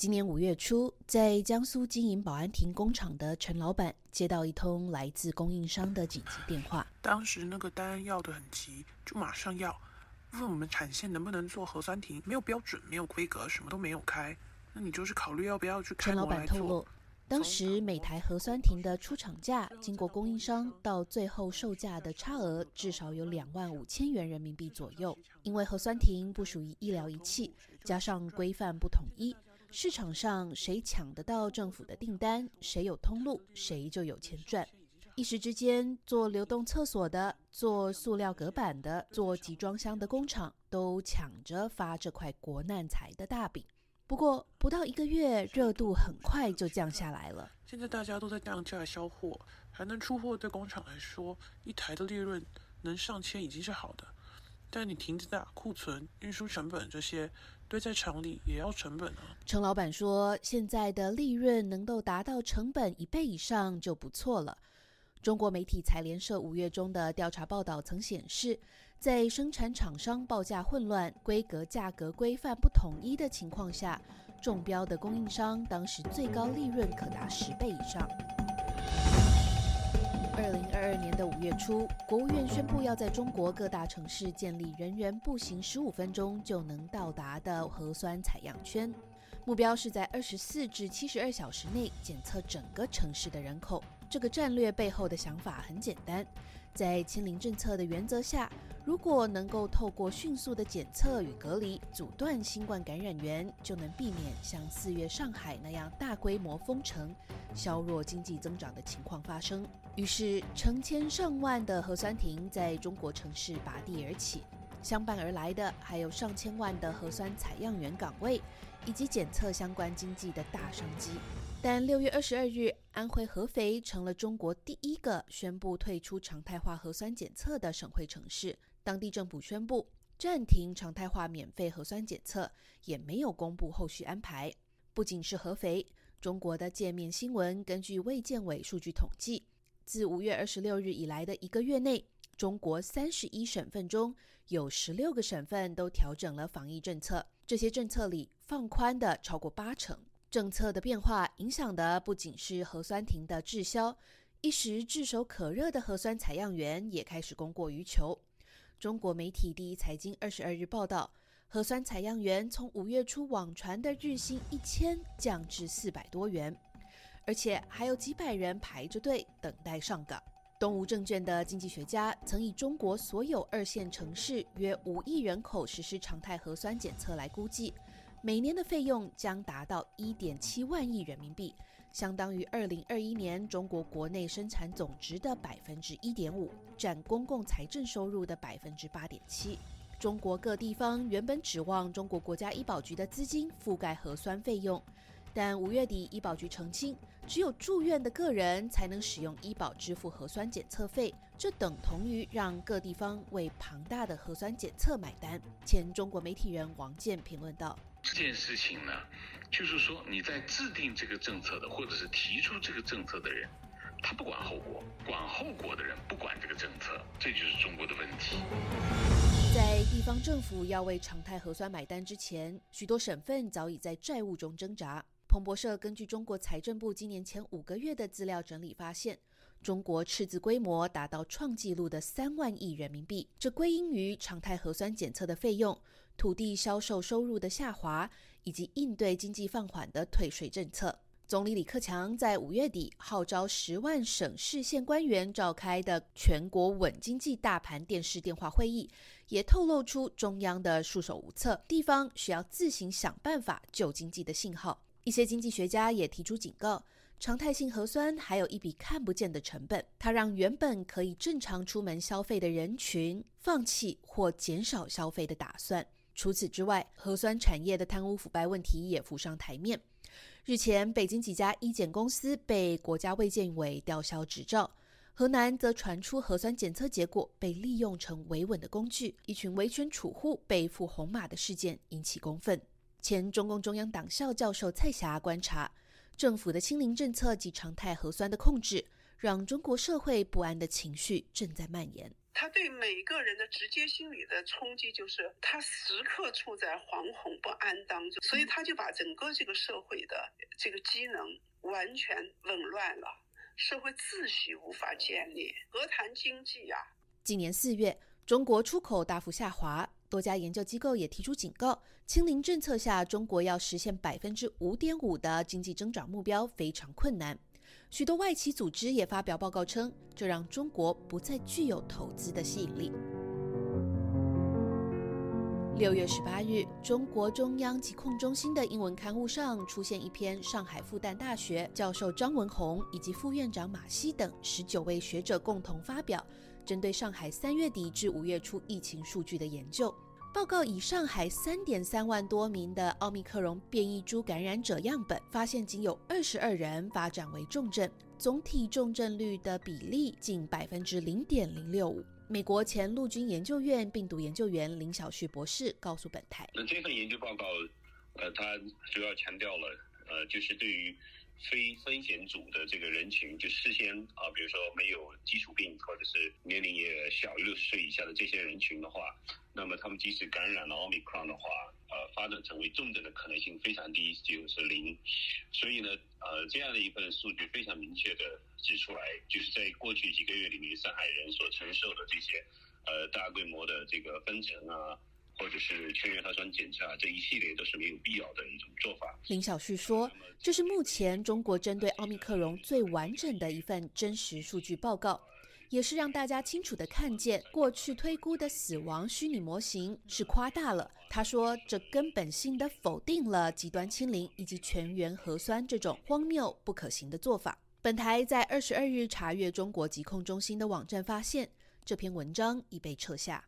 今年五月初，在江苏经营保安亭工厂的陈老板接到一通来自供应商的紧急电话。当时那个单要的很急，就马上要问我们产线能不能做核酸亭，没有标准，没有规格，什么都没有开。那你就是考虑要不要去开陈老板透露，当时每台核酸亭的出厂价，经过供应商到最后售价的差额，至少有两万五千元人民币左右。因为核酸亭不属于医疗仪器，加上规范不统一。市场上谁抢得到政府的订单，谁有通路，谁就有钱赚。一时之间，做流动厕所的、做塑料隔板的、做集装箱的工厂，都抢着发这块国难财的大饼。不过，不到一个月，热度很快就降下来了。现在大家都在降价销货，还能出货，对工厂来说，一台的利润能上千已经是好的。但你亭子大、库存、运输成本这些堆在厂里也要成本啊。陈老板说：“现在的利润能够达到成本一倍以上就不错了。”中国媒体财联社五月中的调查报道曾显示，在生产厂商报价混乱、规格价格规范不统一的情况下，中标的供应商当时最高利润可达十倍以上。二零二二年的五月初，国务院宣布要在中国各大城市建立人员步行十五分钟就能到达的核酸采样圈，目标是在二十四至七十二小时内检测整个城市的人口。这个战略背后的想法很简单，在清零政策的原则下，如果能够透过迅速的检测与隔离阻断新冠感染源，就能避免像四月上海那样大规模封城、削弱经济增长的情况发生。于是，成千上万的核酸亭在中国城市拔地而起。相伴而来的还有上千万的核酸采样员岗位，以及检测相关经济的大商机。但六月二十二日，安徽合肥成了中国第一个宣布退出常态化核酸检测的省会城市。当地政府宣布暂停常态化免费核酸检测，也没有公布后续安排。不仅是合肥，中国的界面新闻根据卫健委数据统计，自五月二十六日以来的一个月内。中国三十一省份中有十六个省份都调整了防疫政策，这些政策里放宽的超过八成。政策的变化影响的不仅是核酸亭的滞销，一时炙手可热的核酸采样员也开始供过于求。中国媒体第一财经二十二日报道，核酸采样员从五月初网传的日薪一千降至四百多元，而且还有几百人排着队等待上岗。东吴证券的经济学家曾以中国所有二线城市约五亿人口实施常态核酸检测来估计，每年的费用将达到一点七万亿人民币，相当于二零二一年中国国内生产总值的百分之一点五，占公共财政收入的百分之八点七。中国各地方原本指望中国国家医保局的资金覆盖核酸费用。但五月底，医保局澄清，只有住院的个人才能使用医保支付核酸检测费，这等同于让各地方为庞大的核酸检测买单。前中国媒体人王健评论道：“这件事情呢，就是说你在制定这个政策的，或者是提出这个政策的人，他不管后果，管后果的人不管这个政策，这就是中国的问题。”在地方政府要为常态核酸买单之前，许多省份早已在债务中挣扎。彭博社根据中国财政部今年前五个月的资料整理发现，中国赤字规模达到创纪录的三万亿人民币，这归因于常态核酸检测的费用、土地销售收入的下滑，以及应对经济放缓的退税政策。总理李克强在五月底号召十万省市县官员召开的全国稳经济大盘电视电话会议，也透露出中央的束手无策，地方需要自行想办法救经济的信号。一些经济学家也提出警告：常态性核酸还有一笔看不见的成本，它让原本可以正常出门消费的人群放弃或减少消费的打算。除此之外，核酸产业的贪污腐败问题也浮上台面。日前，北京几家医检公司被国家卫健委吊销执照，河南则传出核酸检测结果被利用成维稳的工具，一群维权储户被赴红码的事件引起公愤。前中共中央党校教授蔡霞观察，政府的清零政策及常态核酸的控制，让中国社会不安的情绪正在蔓延。他对每个人的直接心理的冲击就是他时刻处在惶恐不安当中，所以他就把整个这个社会的这个机能完全紊乱了，社会秩序无法建立，何谈经济呀？今年四月，中国出口大幅下滑，多家研究机构也提出警告：清零政策下，中国要实现百分之五点五的经济增长目标非常困难。许多外企组织也发表报告称，这让中国不再具有投资的吸引力。六月十八日，中国中央疾控中心的英文刊物上出现一篇上海复旦大学教授张文宏以及副院长马希等十九位学者共同发表，针对上海三月底至五月初疫情数据的研究。报告以上海三点三万多名的奥密克戎变异株感染者样本，发现仅有二十二人发展为重症，总体重症率的比例近百分之零点零六五。美国前陆军研究院病毒研究员林小旭博士告诉本台：“那这份研究报告，呃，它主要强调了，呃，就是对于。”非风险组的这个人群，就事先啊，比如说没有基础病或者是年龄也小于六十岁以下的这些人群的话，那么他们即使感染了奥密克戎的话，呃，发展成为重症的可能性非常低，就是零。所以呢，呃，这样的一份数据非常明确的指出来，就是在过去几个月里面，上海人所承受的这些呃大规模的这个分层啊。或者是全员核酸检查这一系列都是没有必要的一种做法。林小旭说：“这是目前中国针对奥密克戎最完整的一份真实数据报告，也是让大家清楚的看见过去推估的死亡虚拟模型是夸大了。”他说：“这根本性的否定了极端清零以及全员核酸这种荒谬不可行的做法。”本台在二十二日查阅中国疾控中心的网站，发现这篇文章已被撤下。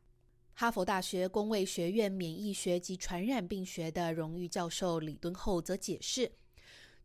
哈佛大学公卫学院免疫学及传染病学的荣誉教授李敦厚则解释，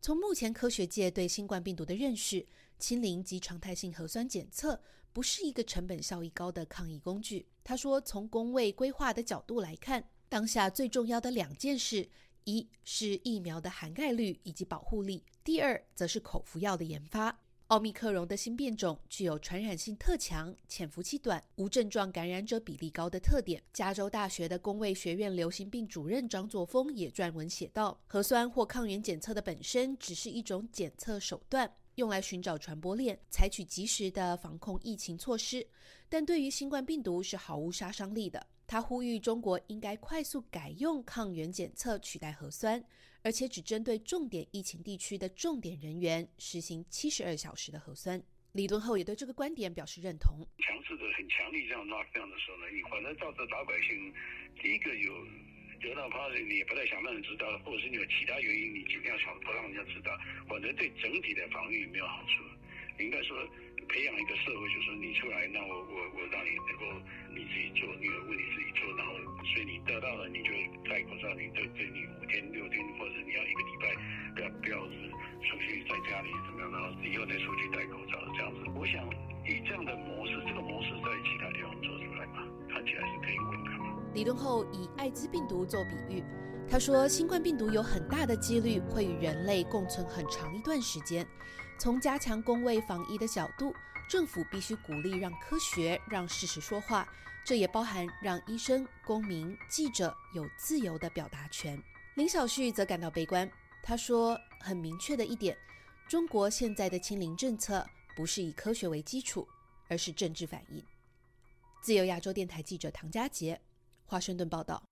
从目前科学界对新冠病毒的认识，清零及常态性核酸检测不是一个成本效益高的抗疫工具。他说，从公卫规划的角度来看，当下最重要的两件事，一是疫苗的涵盖率以及保护力，第二则是口服药的研发。奥密克戎的新变种具有传染性特强、潜伏期短、无症状感染者比例高的特点。加州大学的工卫学院流行病主任张作峰也撰文写道：“核酸或抗原检测的本身只是一种检测手段，用来寻找传播链，采取及时的防控疫情措施，但对于新冠病毒是毫无杀伤力的。”他呼吁中国应该快速改用抗原检测取代核酸。而且只针对重点疫情地区的重点人员实行七十二小时的核酸。李敦厚也对这个观点表示认同。强制的很强力这样那这样的时候呢，你反正造成老百姓第一个有得到怕你也不太想让人知道，或者是你有其他原因，你尽量想不让人家知道，反正对整体的防御没有好处。应该说。培养一个社会，就是你出来，那我我我让你能够你自己做，你有问题自己做，然后所以你得到了，你就戴口罩，你对对你五天六天，或者你要一个礼拜，不要不要是出去在家里怎么样，然后以后再出去戴口罩这样子。我想以这样的模式，这个模的。李敦厚以艾滋病毒做比喻，他说新冠病毒有很大的几率会与人类共存很长一段时间。从加强公卫防疫的角度，政府必须鼓励让科学、让事实说话，这也包含让医生、公民、记者有自由的表达权。林小旭则感到悲观，他说：“很明确的一点，中国现在的清零政策不是以科学为基础，而是政治反应。”自由亚洲电台记者唐佳杰，华盛顿报道。